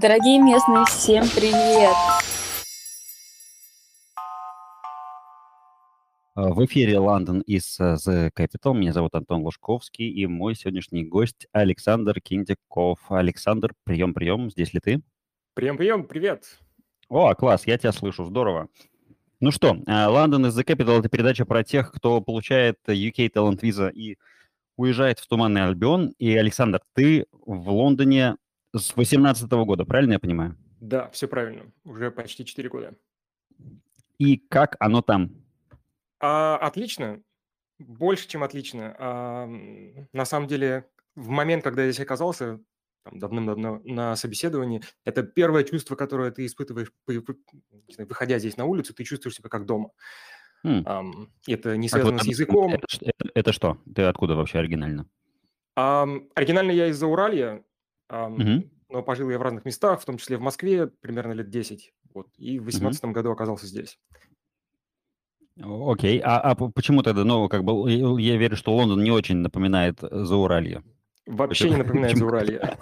Дорогие местные, всем привет! А, в эфире Лондон из э, The Capital. Меня зовут Антон Лужковский, и мой сегодняшний гость Александр Киндиков. Александр, прием-прием, здесь ли ты? Прием-прием, привет! О, класс, я тебя слышу, здорово. Ну что, Лондон из The Capital – это передача про тех, кто получает UK Talent Visa и уезжает в Туманный Альбион. И, Александр, ты в Лондоне с 18 года, правильно я понимаю? Да, все правильно. Уже почти 4 года. И как оно там? А, отлично. Больше, чем отлично. А, на самом деле, в момент, когда я здесь оказался, там, давным-давно на собеседовании, это первое чувство, которое ты испытываешь, выходя здесь на улицу, ты чувствуешь себя как дома. Хм. Um, это не связано а, с языком. Это, это, это что? Ты откуда вообще оригинально? Um, оригинально я из-за Уралья, угу. но пожил я в разных местах, в том числе в Москве, примерно лет 10. Вот, и в 2018 угу. году оказался здесь. Окей, а, а почему тогда, ну, как бы, я верю, что Лондон не очень напоминает Зауралье. Вообще не напоминает Зауралье.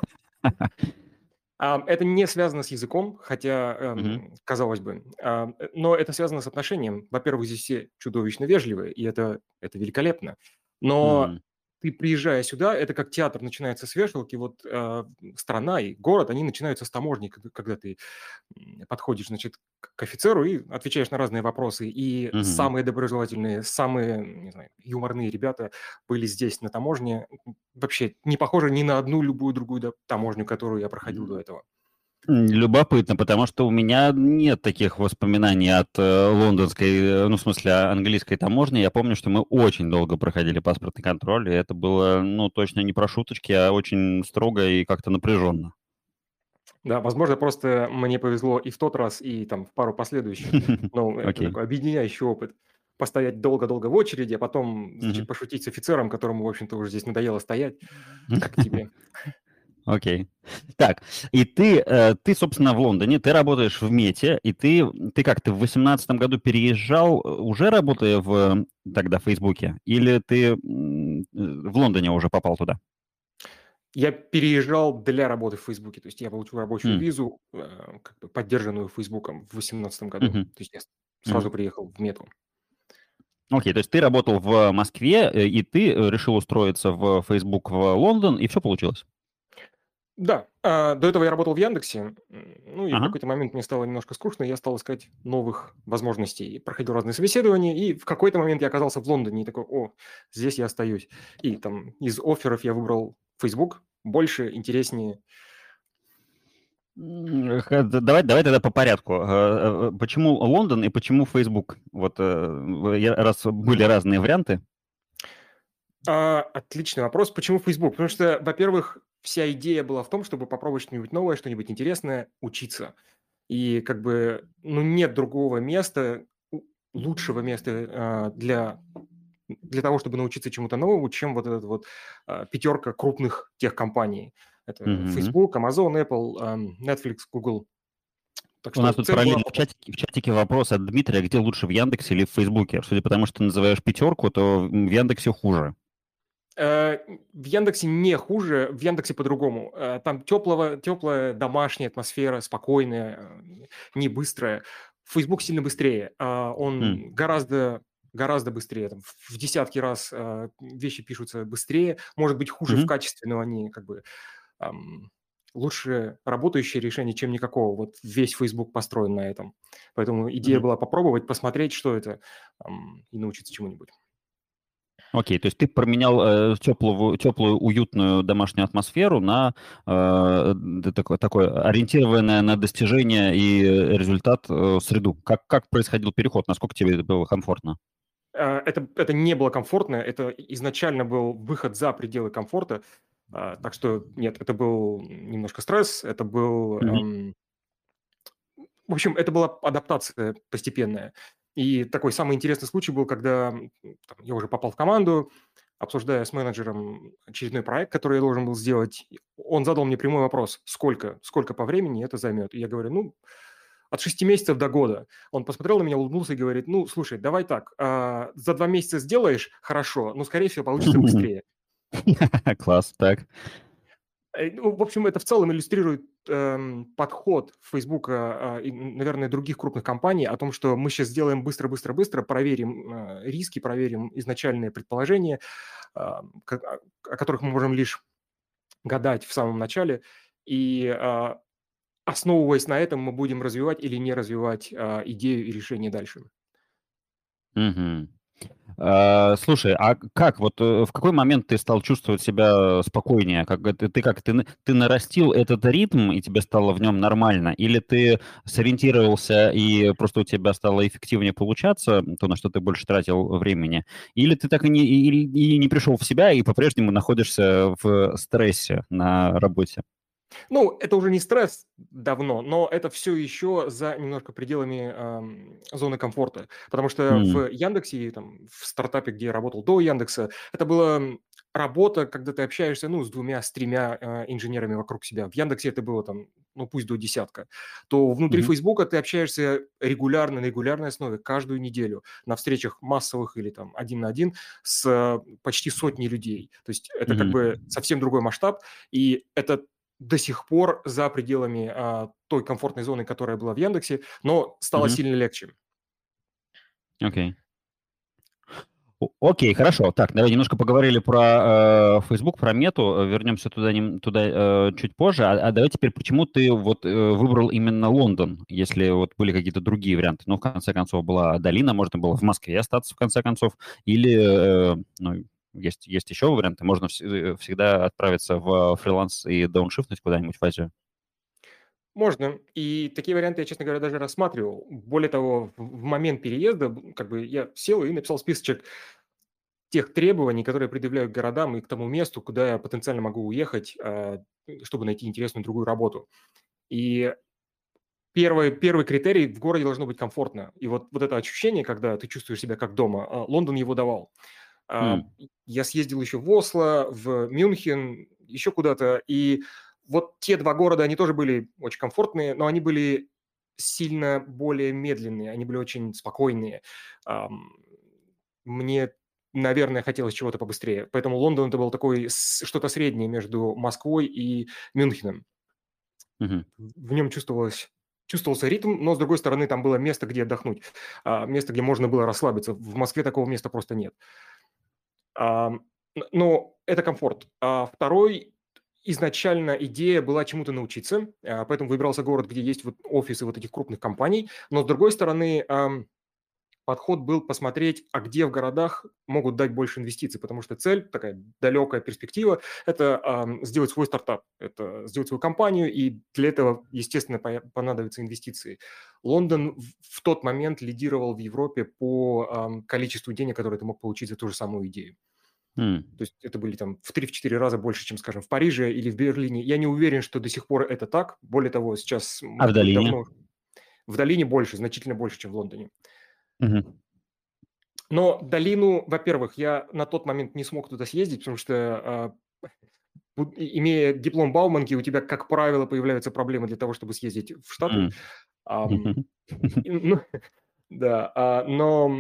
Это не связано с языком, хотя, mm-hmm. казалось бы, но это связано с отношением. Во-первых, здесь все чудовищно вежливые, и это, это великолепно. Но ты приезжая сюда, это как театр начинается с вешалки, вот э, страна и город, они начинаются с таможни, когда, когда ты подходишь, значит, к офицеру и отвечаешь на разные вопросы. И угу. самые доброжелательные, самые, не знаю, юморные ребята были здесь на таможне. Вообще не похоже ни на одну любую другую таможню, которую я проходил до этого. Любопытно, потому что у меня нет таких воспоминаний от э, лондонской, э, ну, в смысле, английской таможни. Я помню, что мы очень долго проходили паспортный контроль, и это было, ну, точно не про шуточки, а очень строго и как-то напряженно. Да, возможно, просто мне повезло и в тот раз, и там в пару последующих. Ну, это такой объединяющий опыт. Постоять долго-долго в очереди, а потом пошутить с офицером, которому, в общем-то, уже здесь надоело стоять. Как тебе? Окей. Так, и ты, э, ты, собственно, в Лондоне, ты работаешь в Мете, и ты, ты как, ты в 2018 году переезжал, э, уже работая в тогда в Фейсбуке, или ты в Лондоне уже попал туда? Я переезжал для работы в Фейсбуке, то есть я получил рабочую mm. визу, э, как бы поддержанную Фейсбуком в 2018 году, mm-hmm. то есть я сразу mm-hmm. приехал в Мету. Окей, okay, то есть ты работал в Москве, и ты решил устроиться в Facebook в Лондон, и все получилось? Да, а, до этого я работал в Яндексе, ну и ага. в какой-то момент мне стало немножко скучно, я стал искать новых возможностей, проходил разные собеседования, и в какой-то момент я оказался в Лондоне и такой, о, здесь я остаюсь. И там из офферов я выбрал Facebook, больше, интереснее. Давай, давай тогда по порядку. Э, э, почему Лондон и почему Facebook? Вот э, раз были разные варианты. А, отличный вопрос. Почему Facebook? Потому что, во-первых, вся идея была в том, чтобы попробовать что-нибудь новое, что-нибудь интересное, учиться. И как бы, ну, нет другого места, лучшего места э, для, для того, чтобы научиться чему-то новому, чем вот эта вот э, пятерка крупных тех компаний. Это mm-hmm. Facebook, Amazon, Apple, э, Netflix, Google. Так У нас тут параллельно была... в, чатике, в чатике вопрос от Дмитрия, где лучше, в Яндексе или в Фейсбуке? Судя по тому, что ты называешь пятерку, то в Яндексе хуже. Э, в Яндексе не хуже, в Яндексе по-другому. Э, там теплого, теплая домашняя атмосфера, спокойная, э, не быстрая. Facebook сильно быстрее. Он mm. гораздо гораздо быстрее, там, в десятки раз вещи пишутся быстрее, может быть хуже mm-hmm. в качестве, но они как бы эм, лучше работающее решение, чем никакого. Вот весь Facebook построен на этом. Поэтому идея mm-hmm. была попробовать, посмотреть, что это, эм, и научиться чему-нибудь. Окей, то есть ты променял э, теплую, теплую, уютную домашнюю атмосферу на э, такое, такое ориентированное на достижение и результат э, среду. Как, как происходил переход? Насколько тебе это было комфортно? Э, это, это не было комфортно, это изначально был выход за пределы комфорта. А, так что нет, это был немножко стресс, это был... Эм, в общем, это была адаптация постепенная. И такой самый интересный случай был, когда там, я уже попал в команду, обсуждая с менеджером очередной проект, который я должен был сделать. Он задал мне прямой вопрос, сколько, сколько по времени это займет. И я говорю, ну, от шести месяцев до года. Он посмотрел на меня, улыбнулся и говорит, ну, слушай, давай так, а, за два месяца сделаешь хорошо, но, скорее всего, получится быстрее. Класс, так. Э, ну, в общем, это в целом иллюстрирует подход Фейсбука и, наверное, других крупных компаний о том, что мы сейчас сделаем быстро-быстро-быстро, проверим э, риски, проверим изначальные предположения, э, о которых мы можем лишь гадать в самом начале, и основываясь на этом, мы будем развивать или не развивать идею и решение дальше. Угу. А, слушай, а как, вот э, в какой момент ты стал чувствовать себя спокойнее? Как, ты, ты как, ты, ты нарастил этот ритм, и тебе стало в нем нормально? Или ты сориентировался, и просто у тебя стало эффективнее получаться, то, на что ты больше тратил времени? Или ты так и не, и, и не пришел в себя, и по-прежнему находишься в стрессе на работе? Ну, это уже не стресс давно, но это все еще за немножко пределами эм, зоны комфорта. Потому что mm. в Яндексе, там, в стартапе, где я работал до Яндекса, это была работа, когда ты общаешься, ну, с двумя, с тремя э, инженерами вокруг себя. В Яндексе это было там, ну, пусть до десятка. То внутри mm-hmm. Фейсбука ты общаешься регулярно, на регулярной основе, каждую неделю, на встречах массовых или там один на один с э, почти сотней людей. То есть это mm-hmm. как бы совсем другой масштаб, и это до сих пор за пределами а, той комфортной зоны, которая была в Яндексе, но стало mm-hmm. сильно легче. Окей. Okay. Окей, хорошо. Так, давай немножко поговорили про э, Facebook, про мету. Вернемся туда, не, туда э, чуть позже. А, а давай теперь, почему ты вот э, выбрал именно Лондон, если вот были какие-то другие варианты? Ну, в конце концов, была Долина, можно было в Москве остаться, в конце концов, или, э, ну, есть, есть еще варианты. Можно вс- всегда отправиться в фриланс и дауншифтнуть куда-нибудь в Азию. Можно. И такие варианты я, честно говоря, даже рассматривал. Более того, в момент переезда как бы я сел и написал списочек тех требований, которые предъявляют городам и к тому месту, куда я потенциально могу уехать, а, чтобы найти интересную другую работу. И первый, первый критерий – в городе должно быть комфортно. И вот, вот это ощущение, когда ты чувствуешь себя как дома, а, Лондон его давал. Mm. Я съездил еще в Осло, в Мюнхен, еще куда-то, и вот те два города, они тоже были очень комфортные, но они были сильно более медленные, они были очень спокойные. Мне, наверное, хотелось чего-то побыстрее. Поэтому Лондон это был такой что-то среднее между Москвой и Мюнхеном. Mm-hmm. В нем чувствовалось чувствовался ритм, но, с другой стороны, там было место, где отдохнуть, а, место, где можно было расслабиться. В Москве такого места просто нет. Но это комфорт. А второй изначально идея была чему-то научиться, а, поэтому выбирался город, где есть вот офисы вот этих крупных компаний. Но с другой стороны, подход был посмотреть, а где в городах могут дать больше инвестиций, потому что цель, такая далекая перспектива, это э, сделать свой стартап, это сделать свою компанию, и для этого, естественно, понадобятся инвестиции. Лондон в, тот момент лидировал в Европе по э, количеству денег, которые ты мог получить за ту же самую идею. Mm. То есть это были там в 3-4 раза больше, чем, скажем, в Париже или в Берлине. Я не уверен, что до сих пор это так. Более того, сейчас... А в долине? Давно... В долине больше, значительно больше, чем в Лондоне. Mm-hmm. Но долину, во-первых, я на тот момент не смог туда съездить, потому что э, имея диплом Бауманки, у тебя, как правило, появляются проблемы для того, чтобы съездить в Штаты. Ну, да, а, но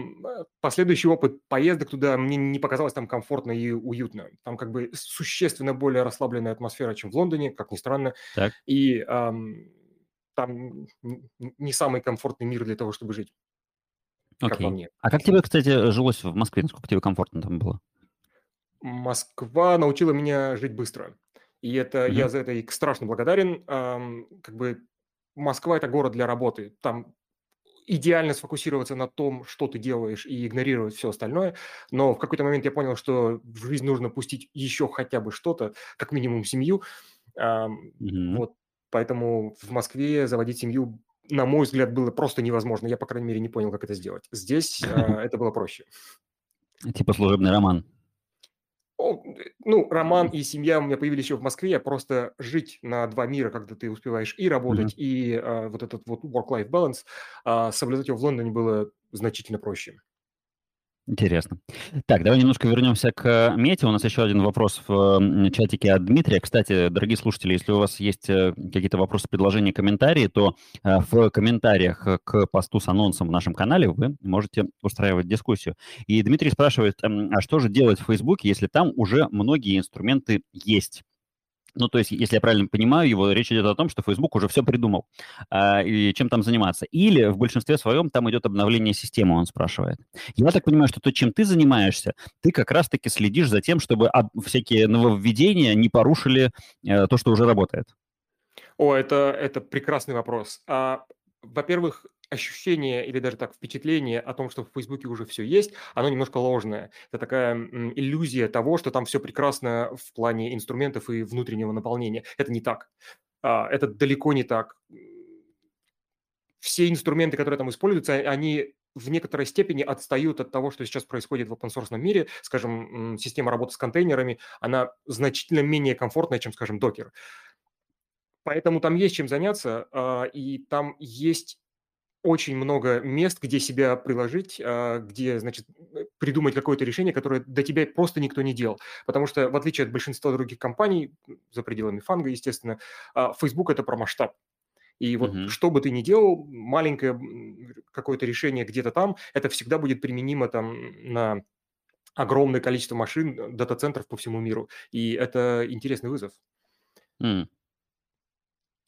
последующий опыт поездок туда мне не показалось там комфортно и уютно. Там как бы существенно более расслабленная атмосфера, чем в Лондоне, как ни странно. Так. И ам, там не самый комфортный мир для того, чтобы жить. Как по мне. А как тебе, кстати, жилось в Москве? Насколько тебе комфортно там было? Москва научила меня жить быстро. И это я за это и страшно благодарен. Ам, как бы Москва это город для работы. Там идеально сфокусироваться на том, что ты делаешь, и игнорировать все остальное. Но в какой-то момент я понял, что в жизнь нужно пустить еще хотя бы что-то, как минимум семью. Mm-hmm. Вот, поэтому в Москве заводить семью, на мой взгляд, было просто невозможно. Я, по крайней мере, не понял, как это сделать. Здесь а, это было проще. Типа служебный роман. Ну, роман и семья у меня появились еще в Москве. Просто жить на два мира, когда ты успеваешь и работать, mm-hmm. и а, вот этот вот work-life balance, а, соблюдать его в Лондоне было значительно проще. Интересно. Так, давай немножко вернемся к мете. У нас еще один вопрос в чатике от Дмитрия. Кстати, дорогие слушатели, если у вас есть э, какие-то вопросы, предложения, комментарии, то э, в комментариях к посту с анонсом в нашем канале вы можете устраивать дискуссию. И Дмитрий спрашивает, а что же делать в Фейсбуке, если там уже многие инструменты есть? Ну, то есть, если я правильно понимаю его, речь идет о том, что Facebook уже все придумал, э, и чем там заниматься. Или в большинстве своем там идет обновление системы, он спрашивает. Я так понимаю, что то, чем ты занимаешься, ты как раз-таки следишь за тем, чтобы всякие нововведения не порушили э, то, что уже работает. О, это, это прекрасный вопрос. А, во-первых, ощущение или даже так впечатление о том, что в Фейсбуке уже все есть, оно немножко ложное. Это такая иллюзия того, что там все прекрасно в плане инструментов и внутреннего наполнения. Это не так. А, это далеко не так. Все инструменты, которые там используются, они в некоторой степени отстают от того, что сейчас происходит в open мире. Скажем, система работы с контейнерами, она значительно менее комфортная, чем, скажем, докер. Поэтому там есть чем заняться, а, и там есть очень много мест, где себя приложить, а, где, значит, придумать какое-то решение, которое до тебя просто никто не делал. Потому что, в отличие от большинства других компаний, за пределами фанга, естественно, а, Facebook – это про масштаб. И вот mm-hmm. что бы ты ни делал, маленькое какое-то решение где-то там, это всегда будет применимо там на огромное количество машин, дата-центров по всему миру. И это интересный вызов. Mm.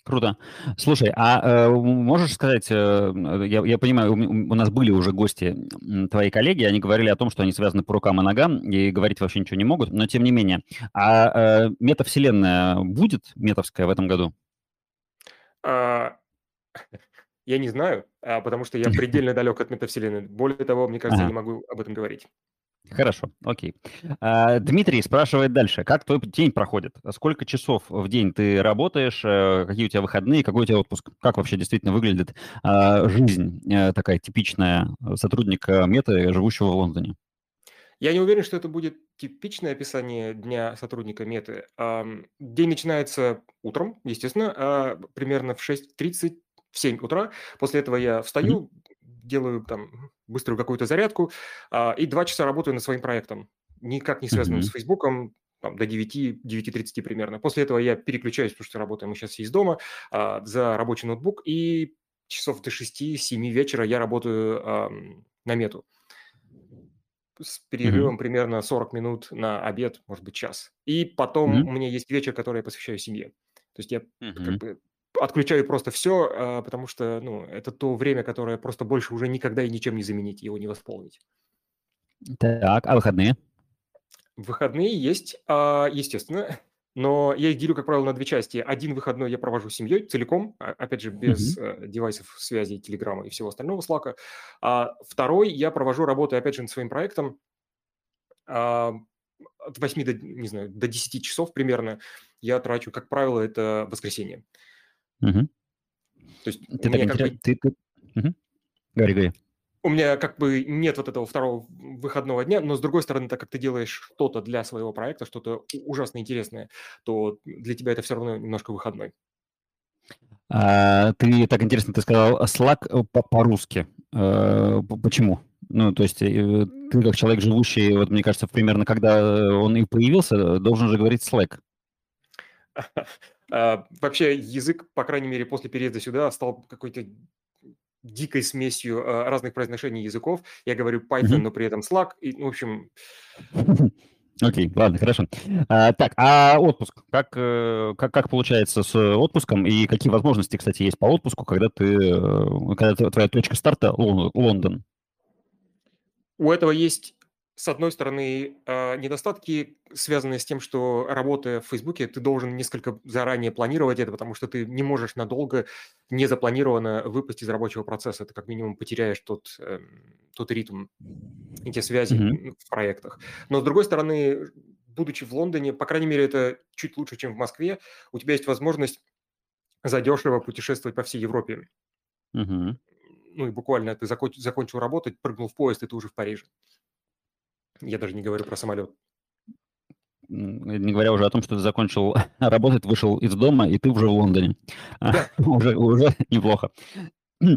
Круто. Слушай, а э, можешь сказать, э, я, я понимаю, у, у нас были уже гости, твои коллеги, они говорили о том, что они связаны по рукам и ногам и говорить вообще ничего не могут, но тем не менее. А э, метавселенная будет метовская в этом году? А, я не знаю, а, потому что я предельно далек от метавселенной. Более того, мне кажется, ага. я не могу об этом говорить. Хорошо, окей. А, Дмитрий спрашивает дальше. Как твой день проходит? Сколько часов в день ты работаешь? Э, какие у тебя выходные? Какой у тебя отпуск? Как вообще действительно выглядит а, жизнь э, такая типичная сотрудника Меты, живущего в Лондоне? Я не уверен, что это будет типичное описание дня сотрудника Меты. День начинается утром, естественно, а примерно в 6.30 в 7 утра. После этого я встаю, делаю там быструю какую-то зарядку а, и два часа работаю над своим проектом, никак не связанным mm-hmm. с Фейсбуком, там, до 9, 9.30 примерно. После этого я переключаюсь, потому что работаем мы сейчас из дома, а, за рабочий ноутбук, и часов до 6-7 вечера я работаю а, на мету с перерывом mm-hmm. примерно 40 минут на обед, может быть, час. И потом mm-hmm. у меня есть вечер, который я посвящаю семье. То есть я mm-hmm. как бы отключаю просто все, а, потому что, ну, это то время, которое просто больше уже никогда и ничем не заменить, его не восполнить. Так, а выходные? Выходные есть, а, естественно, но я их делю, как правило, на две части. Один выходной я провожу с семьей целиком, а, опять же, без mm-hmm. девайсов связи, телеграмма и всего остального слака. А второй я провожу работу, опять же, над своим проектом от 8 до, не знаю, до 10 часов примерно я трачу, как правило, это воскресенье. Угу. То есть ты бы... ты... Угу. Говори, говори. У меня как бы нет вот этого второго выходного дня, но с другой стороны, так как ты делаешь что-то для своего проекта, что-то ужасно интересное, то для тебя это все равно немножко выходной. А, ты так интересно, ты сказал Slack э, по-русски. А, почему? Ну, то есть э, ты как человек, живущий, вот мне кажется, примерно когда он и появился, должен же говорить Slack. А, вообще язык, по крайней мере, после переезда сюда стал какой-то дикой смесью а, разных произношений языков. Я говорю Python, но при этом Slack. И, ну, в общем... Окей, ладно, хорошо. А, так, а отпуск? Как, э, как, как получается с отпуском и какие возможности, кстати, есть по отпуску, когда ты, э, когда твоя точка старта Лондон? У этого есть с одной стороны, а, недостатки, связанные с тем, что работая в Фейсбуке, ты должен несколько заранее планировать это, потому что ты не можешь надолго незапланированно выпасть из рабочего процесса. Ты как минимум потеряешь тот, эм, тот ритм и те связи mm-hmm. в проектах. Но с другой стороны, будучи в Лондоне, по крайней мере, это чуть лучше, чем в Москве, у тебя есть возможность задешево путешествовать по всей Европе. Mm-hmm. Ну и буквально ты закончил работать, прыгнул в поезд, и ты уже в Париже. Я даже не говорю про самолет. Не говоря уже о том, что ты закончил работать, вышел из дома, и ты уже в Лондоне. Да. уже, уже неплохо.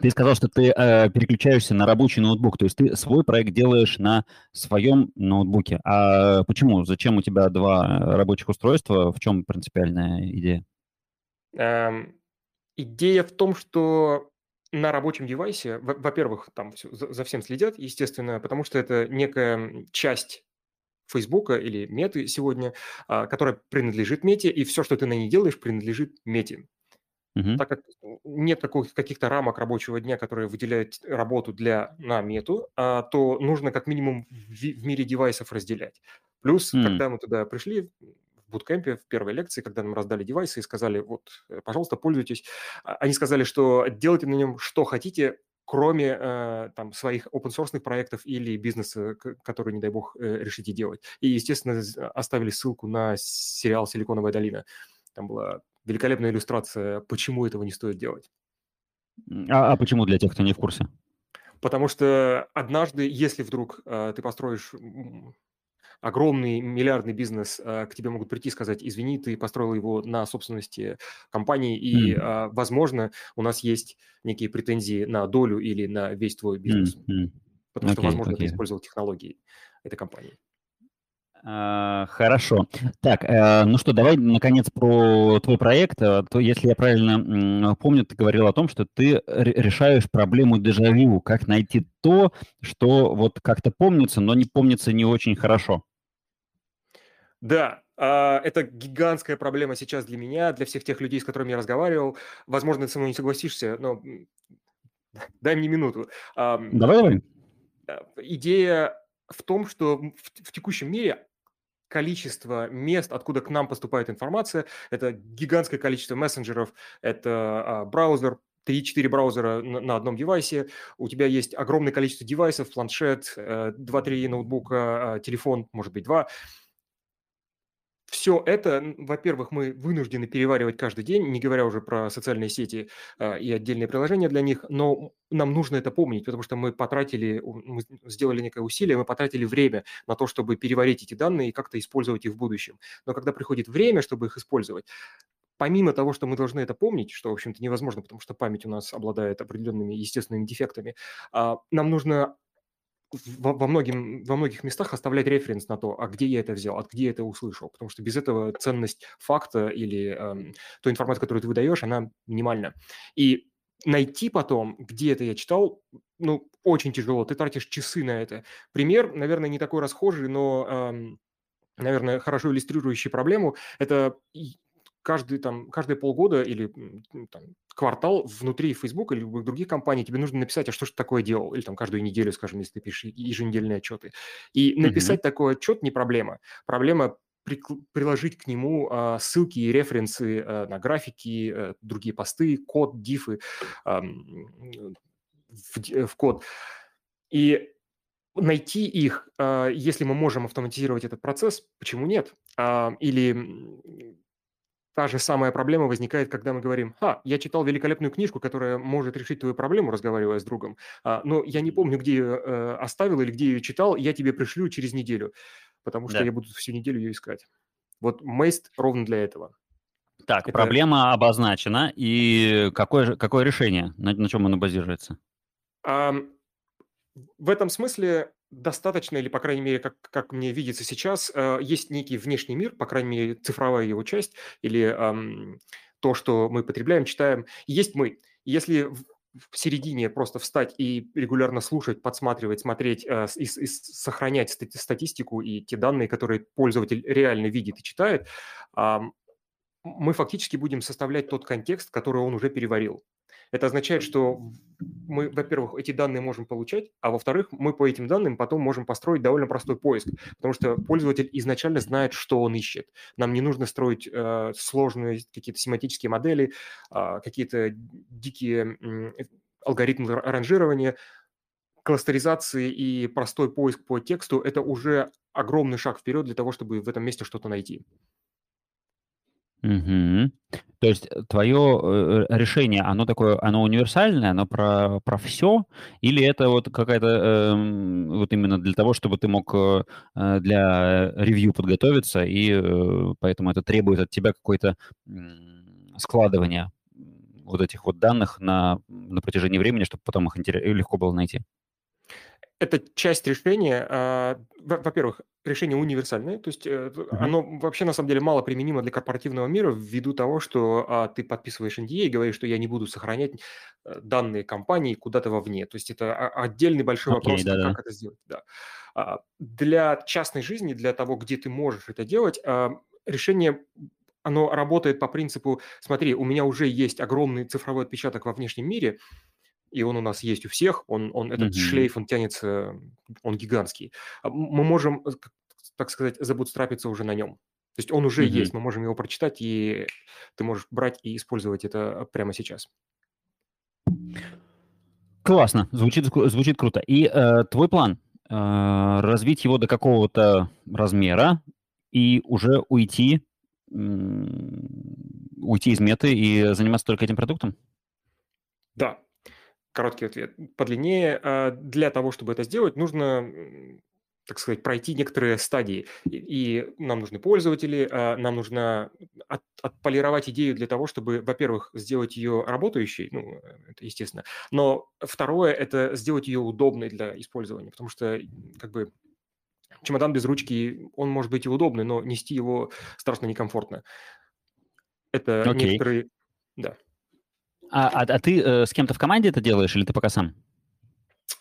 Ты сказал, что ты э, переключаешься на рабочий ноутбук, то есть ты свой проект делаешь на своем ноутбуке. А почему? Зачем у тебя два рабочих устройства? В чем принципиальная идея? Эм, идея в том, что на рабочем девайсе, во- во-первых, там всё- за, за всем следят, естественно, потому что это некая часть Фейсбука или Меты сегодня, а, которая принадлежит Мете, и все, что ты на ней делаешь, принадлежит Мете. Угу. Так как нет таких, каких-то рамок рабочего дня, которые выделяют работу для на мету, а, то нужно как минимум в, в мире девайсов разделять. Плюс, mm. когда мы туда пришли, буткемпе, в первой лекции, когда нам раздали девайсы и сказали, вот, э, пожалуйста, пользуйтесь, а, они сказали, что делайте на нем что хотите, кроме э, там своих open source проектов или бизнеса, который, не дай бог, э, решите делать. И, естественно, оставили ссылку на сериал «Силиконовая долина». Там была великолепная иллюстрация, почему этого не стоит делать. А, а почему для тех, кто не в курсе? Потому что однажды, если вдруг э, ты построишь огромный миллиардный бизнес, э, к тебе могут прийти и сказать, извини, ты построил его на собственности компании, и, mm. э, возможно, у нас есть некие претензии на долю или на весь твой бизнес. Mm. Потому okay, что, возможно, okay. ты использовал технологии этой компании. А, хорошо. Так, э, ну что, давай, наконец, про твой проект. Э, то, если я правильно помню, ты говорил о том, что ты решаешь проблему дежавю, как найти то, что вот как-то помнится, но не помнится не очень хорошо. Да, а, это гигантская проблема сейчас для меня, для всех тех людей, с которыми я разговаривал. Возможно, ты со мной не согласишься, но дай мне минуту. Давай, давай. Идея в том, что в, в текущем мире количество мест, откуда к нам поступает информация. Это гигантское количество мессенджеров, это а, браузер, 3-4 браузера на, на одном девайсе, у тебя есть огромное количество девайсов, планшет, 2-3 э, ноутбука, а, телефон, может быть, 2 все это, во-первых, мы вынуждены переваривать каждый день, не говоря уже про социальные сети э, и отдельные приложения для них, но нам нужно это помнить, потому что мы потратили, мы сделали некое усилие, мы потратили время на то, чтобы переварить эти данные и как-то использовать их в будущем. Но когда приходит время, чтобы их использовать, помимо того, что мы должны это помнить, что, в общем-то, невозможно, потому что память у нас обладает определенными естественными дефектами, а, нам нужно во, во, многим, во многих местах оставлять референс на то, а где я это взял, от где я это услышал. Потому что без этого ценность факта или эм, той информации, которую ты выдаешь, она минимальна. И найти потом, где это я читал, ну, очень тяжело. Ты тратишь часы на это. Пример, наверное, не такой расхожий, но, эм, наверное, хорошо иллюстрирующий проблему. Это каждый, там, каждые полгода или там, квартал внутри Facebook или любых других компаний тебе нужно написать, а что же такое делал, или там каждую неделю, скажем, если ты пишешь еженедельные отчеты. И написать mm-hmm. такой отчет не проблема. Проблема приложить к нему а, ссылки и референсы а, на графики, а, другие посты, код, дифы а, в, в код. И найти их, а, если мы можем автоматизировать этот процесс, почему нет? А, или Та же самая проблема возникает, когда мы говорим, «Ха, я читал великолепную книжку, которая может решить твою проблему, разговаривая с другом, а, но я не помню, где ее э, оставил или где ее читал, я тебе пришлю через неделю, потому что да. я буду всю неделю ее искать». Вот Мейст ровно для этого. Так, Это... проблема обозначена, и какое, какое решение, на, на чем оно базируется? А, в этом смысле достаточно, или, по крайней мере, как, как мне видится сейчас, э, есть некий внешний мир, по крайней мере, цифровая его часть, или эм, то, что мы потребляем, читаем. Есть мы. Если в, середине просто встать и регулярно слушать, подсматривать, смотреть э, и, и сохранять статистику и те данные, которые пользователь реально видит и читает, мы фактически будем составлять тот контекст, который он уже переварил. Это означает, что мы, во-первых, эти данные можем получать, а во-вторых, мы по этим данным потом можем построить довольно простой поиск, потому что пользователь изначально знает, что он ищет. Нам не нужно строить э, сложные какие-то семантические модели, э, какие-то дикие э, алгоритмы ранжирования, кластеризации и простой поиск по тексту – это уже огромный шаг вперед для того, чтобы в этом месте что-то найти. Угу. То есть э, твое э, решение, оно такое, оно универсальное, оно про, про все, или это вот какая-то, э, вот именно для того, чтобы ты мог э, для ревью подготовиться, и э, поэтому это требует от тебя какое-то э, складывание вот этих вот данных на, на протяжении времени, чтобы потом их легко было найти? Это часть решения. А, во-первых, решение универсальное, то есть uh-huh. оно вообще на самом деле мало применимо для корпоративного мира ввиду того, что а, ты подписываешь NDA и говоришь, что я не буду сохранять э, данные компании куда-то вовне. То есть это отдельный большой okay, вопрос, да, как да. это сделать. Да. А, для частной жизни, для того, где ты можешь это делать, а, решение оно работает по принципу, смотри, у меня уже есть огромный цифровой отпечаток во внешнем мире, и он у нас есть у всех, он, он этот mm-hmm. шлейф, он тянется, он гигантский. А мы можем, э, так сказать, забудстрапиться уже на нем. То есть он уже mm-hmm. есть, мы можем его прочитать, и ты можешь брать и использовать это прямо сейчас. Классно, звучит, звучит круто. И э, твой план э, развить его до какого-то размера и уже уйти, э, уйти из меты и заниматься только этим продуктом? Да, Короткий ответ. Подлиннее. А, для того, чтобы это сделать, нужно так сказать, пройти некоторые стадии. И, нам нужны пользователи, а, нам нужно от, отполировать идею для того, чтобы, во-первых, сделать ее работающей, ну, это естественно, но второе – это сделать ее удобной для использования, потому что, как бы, чемодан без ручки, он может быть и удобный, но нести его страшно некомфортно. Это okay. некоторые... Да. А, а, а ты э, с кем-то в команде это делаешь или ты пока сам?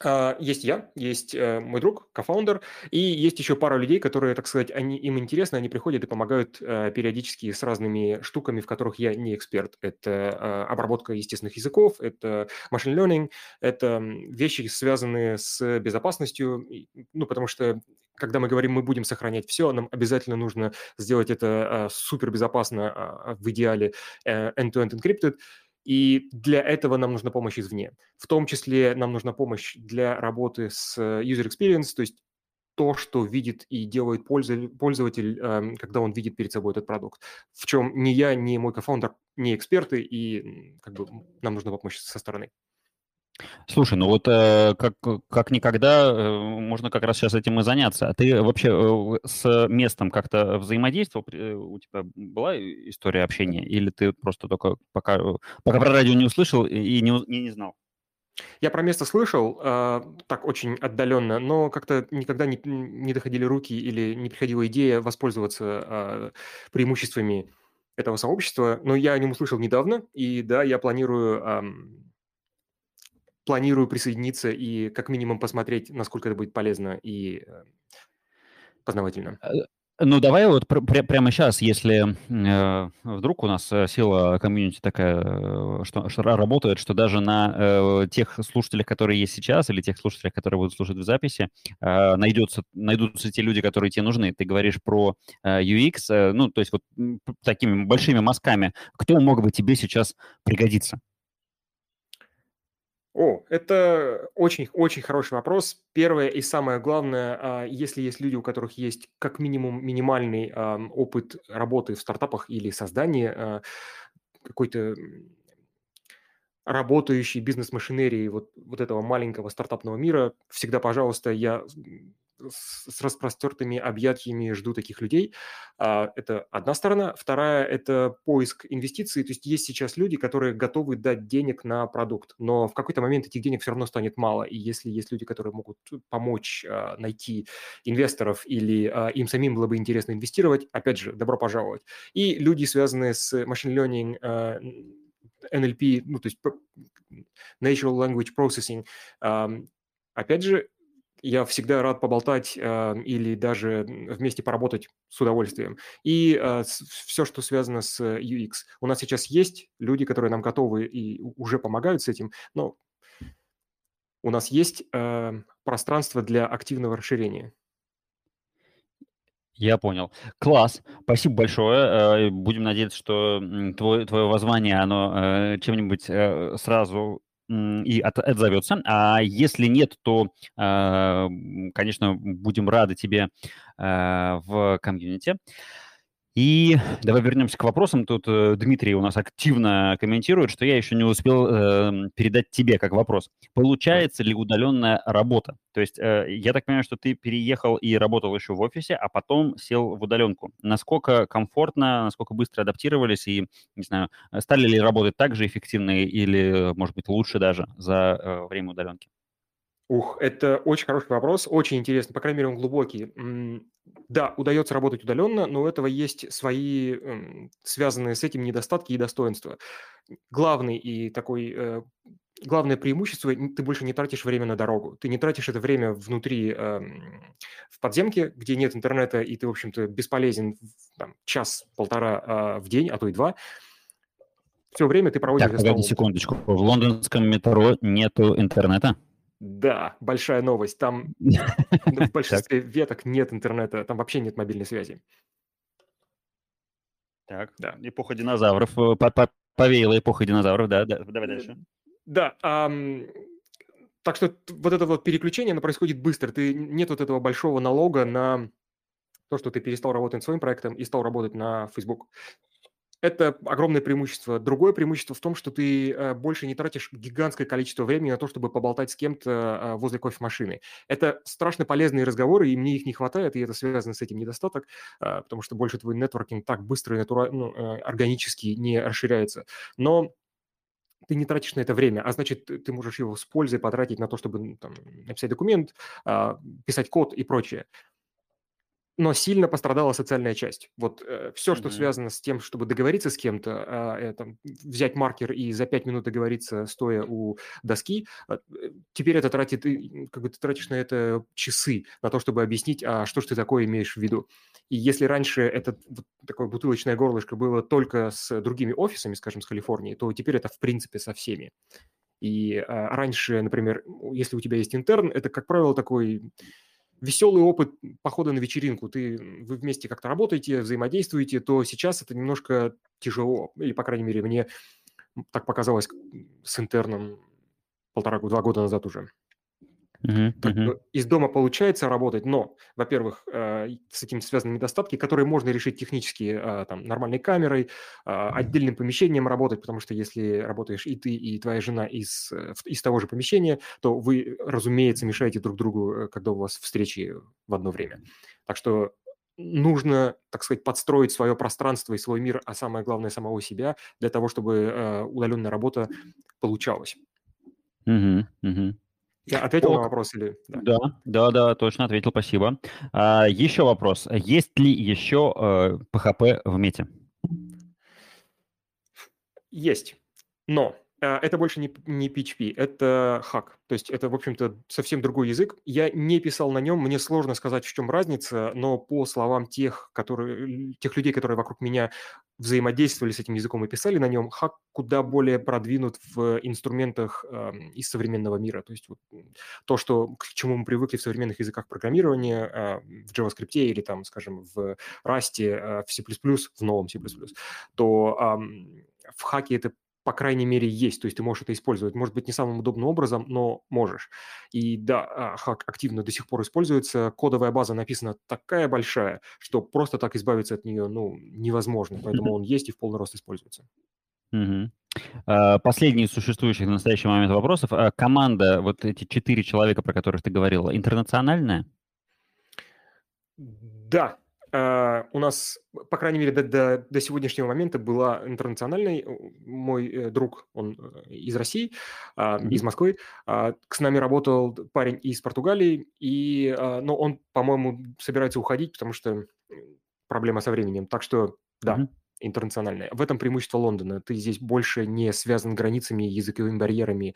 Uh, есть я, есть uh, мой друг, кофаундер, и есть еще пара людей, которые, так сказать, они, им интересно, они приходят и помогают uh, периодически с разными штуками, в которых я не эксперт. Это обработка естественных языков, это machine learning, это вещи, связанные с безопасностью, ну, потому что когда мы говорим, мы будем сохранять все, нам обязательно нужно сделать это супер безопасно, в идеале э, end-to-end encrypted, и для этого нам нужна помощь извне. В том числе нам нужна помощь для работы с э, user experience, то есть то, что видит и делает пользователь, эм, когда он видит перед собой этот продукт. В чем ни я, ни мой кофаундер не эксперты, и как бы нам нужна помощь со стороны. Слушай, ну вот э, как, как никогда э, можно как раз сейчас этим и заняться. А ты вообще э, с местом как-то взаимодействовал? Э, у тебя была история общения? Или ты просто только пока, пока про радио не услышал и не, не, не знал? Я про место слышал, э, так очень отдаленно, но как-то никогда не, не доходили руки или не приходила идея воспользоваться э, преимуществами этого сообщества. Но я о нем услышал недавно, и да, я планирую... Э, планирую присоединиться и как минимум посмотреть, насколько это будет полезно и э, познавательно. Э, ну, давай вот пр- пр- прямо сейчас, если э, вдруг у нас э, сила комьюнити такая, что, что работает, что даже на э, тех слушателях, которые есть сейчас, или тех слушателях, которые будут слушать в записи, э, найдется, найдутся те люди, которые тебе нужны. Ты говоришь про э, UX, э, ну, то есть вот такими большими мазками. Кто мог бы тебе сейчас пригодиться? О, это очень-очень хороший вопрос. Первое и самое главное, а, если есть люди, у которых есть как минимум минимальный опыт работы в стартапах или создания а, какой-то работающей бизнес-машинерии вот, вот этого маленького стартапного мира, всегда, пожалуйста, я с распростертыми объятиями жду таких людей. А, это одна сторона. Вторая – это поиск инвестиций. То есть есть сейчас люди, которые готовы дать денег на продукт, но в какой-то момент этих денег все равно станет мало. И если есть люди, которые могут помочь а, найти инвесторов или а, им самим было бы интересно инвестировать, опять же, добро пожаловать. И люди, связанные с machine learning, NLP, ну, то есть Natural Language Processing, опять же, я всегда рад поболтать э, или даже вместе поработать с удовольствием. И э, все, что связано с UX. У нас сейчас есть люди, которые нам готовы и уже помогают с этим, но у нас есть э, пространство для активного расширения. Я понял. Класс. Спасибо большое. Э, будем надеяться, что твое, твое воззвание, оно э, чем-нибудь э, сразу и от, отзовется. А если нет, то, а, конечно, будем рады тебе а, в комьюнити. И давай вернемся к вопросам. Тут э, Дмитрий у нас активно комментирует, что я еще не успел э, передать тебе как вопрос. Получается ли удаленная работа? То есть э, я так понимаю, что ты переехал и работал еще в офисе, а потом сел в удаленку. Насколько комфортно, насколько быстро адаптировались и, не знаю, стали ли работать так же эффективно или, может быть, лучше даже за э, время удаленки? Ух, это очень хороший вопрос, очень интересный, по крайней мере, он глубокий. Да, удается работать удаленно, но у этого есть свои связанные с этим недостатки и достоинства. Главный и такой э, главное преимущество – ты больше не тратишь время на дорогу. Ты не тратишь это время внутри, э, в подземке, где нет интернета, и ты, в общем-то, бесполезен там, час-полтора э, в день, а то и два. Все время ты проводишь... Так, погоди секундочку. В лондонском метро нету интернета? Да, большая новость. Там в большинстве веток нет интернета, там вообще нет мобильной связи. Так, да. Эпоха динозавров, э, повеяла эпоха динозавров, да, да. давай дальше. Да, так что вот это вот переключение, оно происходит быстро. Ты, нет вот этого большого налога на то, что ты перестал работать над своим проектом и стал работать на Facebook. Это огромное преимущество. Другое преимущество в том, что ты э, больше не тратишь гигантское количество времени на то, чтобы поболтать с кем-то э, возле кофемашины. Это страшно полезные разговоры, и мне их не хватает, и это связано с этим недостаток, э, потому что больше твой нетворкинг так быстро и натура... ну, органически не расширяется. Но ты не тратишь на это время, а значит, ты можешь его с пользой потратить на то, чтобы там, написать документ, а, писать код и прочее но сильно пострадала социальная часть. Вот э, все, что mm-hmm. связано с тем, чтобы договориться с кем-то, а, э, там, взять маркер и за пять минут договориться, стоя у доски, а, э, теперь это тратит, как бы ты тратишь на это часы, на то, чтобы объяснить, а что ж ты такое имеешь в виду. И если раньше это вот такое бутылочное горлышко было только с другими офисами, скажем, с Калифорнией, то теперь это в принципе со всеми. И а, раньше, например, если у тебя есть интерн, это, как правило, такой веселый опыт похода на вечеринку, ты, вы вместе как-то работаете, взаимодействуете, то сейчас это немножко тяжело. Или, по крайней мере, мне так показалось с интерном полтора-два года назад уже. Uh-huh, uh-huh. Из дома получается работать, но, во-первых, э, с этим связаны недостатки, которые можно решить технически э, там, нормальной камерой, э, отдельным помещением работать, потому что если работаешь и ты, и твоя жена из, из того же помещения, то вы, разумеется, мешаете друг другу, когда у вас встречи в одно время. Так что нужно, так сказать, подстроить свое пространство и свой мир, а самое главное, самого себя, для того, чтобы удаленная работа получалась. Uh-huh, uh-huh. Я ответил Ок. на вопрос или... Да. да, да, да, точно ответил, спасибо. А, еще вопрос. Есть ли еще э, PHP в мете? Есть, но это больше не, не PHP, это Hack. То есть это, в общем-то, совсем другой язык. Я не писал на нем, мне сложно сказать, в чем разница, но по словам тех, которые, тех людей, которые вокруг меня взаимодействовали с этим языком и писали на нем, Hack куда более продвинут в инструментах э, из современного мира. То есть вот, то, что, к чему мы привыкли в современных языках программирования, э, в JavaScript или, там, скажем, в Rust, э, в C++, в новом C++, то э, в хаке это по крайней мере, есть. То есть ты можешь это использовать. Может быть, не самым удобным образом, но можешь. И да, хак активно до сих пор используется. Кодовая база написана такая большая, что просто так избавиться от нее ну, невозможно. Поэтому он есть и в полный рост используется. Угу. Последний из существующих в настоящий момент вопросов. А команда, вот эти четыре человека, про которых ты говорила, интернациональная? Да, у нас, по крайней мере, до, до, до сегодняшнего момента была интернациональной. Мой э, друг, он э, из России, mm-hmm. из Москвы. Uh, с нами работал парень из Португалии, и, но он, по-моему, собирается уходить, потому что проблема со временем. Так что, да, mm-hmm. интернациональная. В этом преимущество Лондона. Ты здесь больше не связан границами, языковыми барьерами,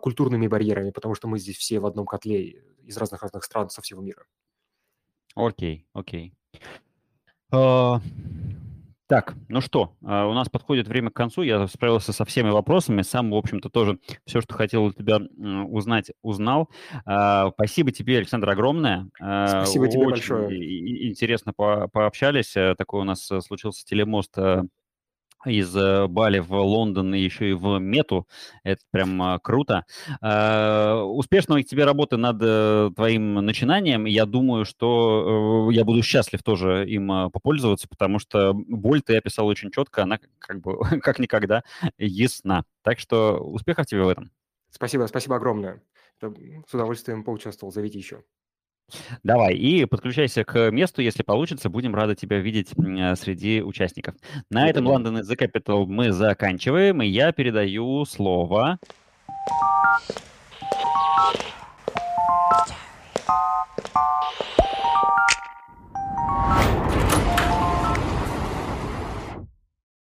культурными барьерами, потому что мы здесь все в одном котле из разных-разных стран со всего мира. Окей, okay, окей. Okay. А, так, ну что, а, у нас подходит время к концу. Я справился со всеми вопросами. Сам, в общем-то, тоже все, что хотел у тебя узнать, узнал. А, спасибо тебе, Александр, огромное. Спасибо тебе Очень большое. Интересно пообщались. Такой у нас э, случился телемост э, из э, Бали в Лондон и еще и в Мету. Это прям а, круто. А, успешного тебе работы над э, твоим начинанием. Я думаю, что э, я буду счастлив тоже им а, попользоваться, потому что боль ты описал очень четко, она как бы как никогда ясна. Так что успехов тебе в этом. Спасибо, спасибо огромное. С удовольствием поучаствовал. Зовите еще. Давай, и подключайся к месту, если получится. Будем рады тебя видеть э, среди участников. На этом London is the Capital мы заканчиваем, и я передаю слово... Stereo.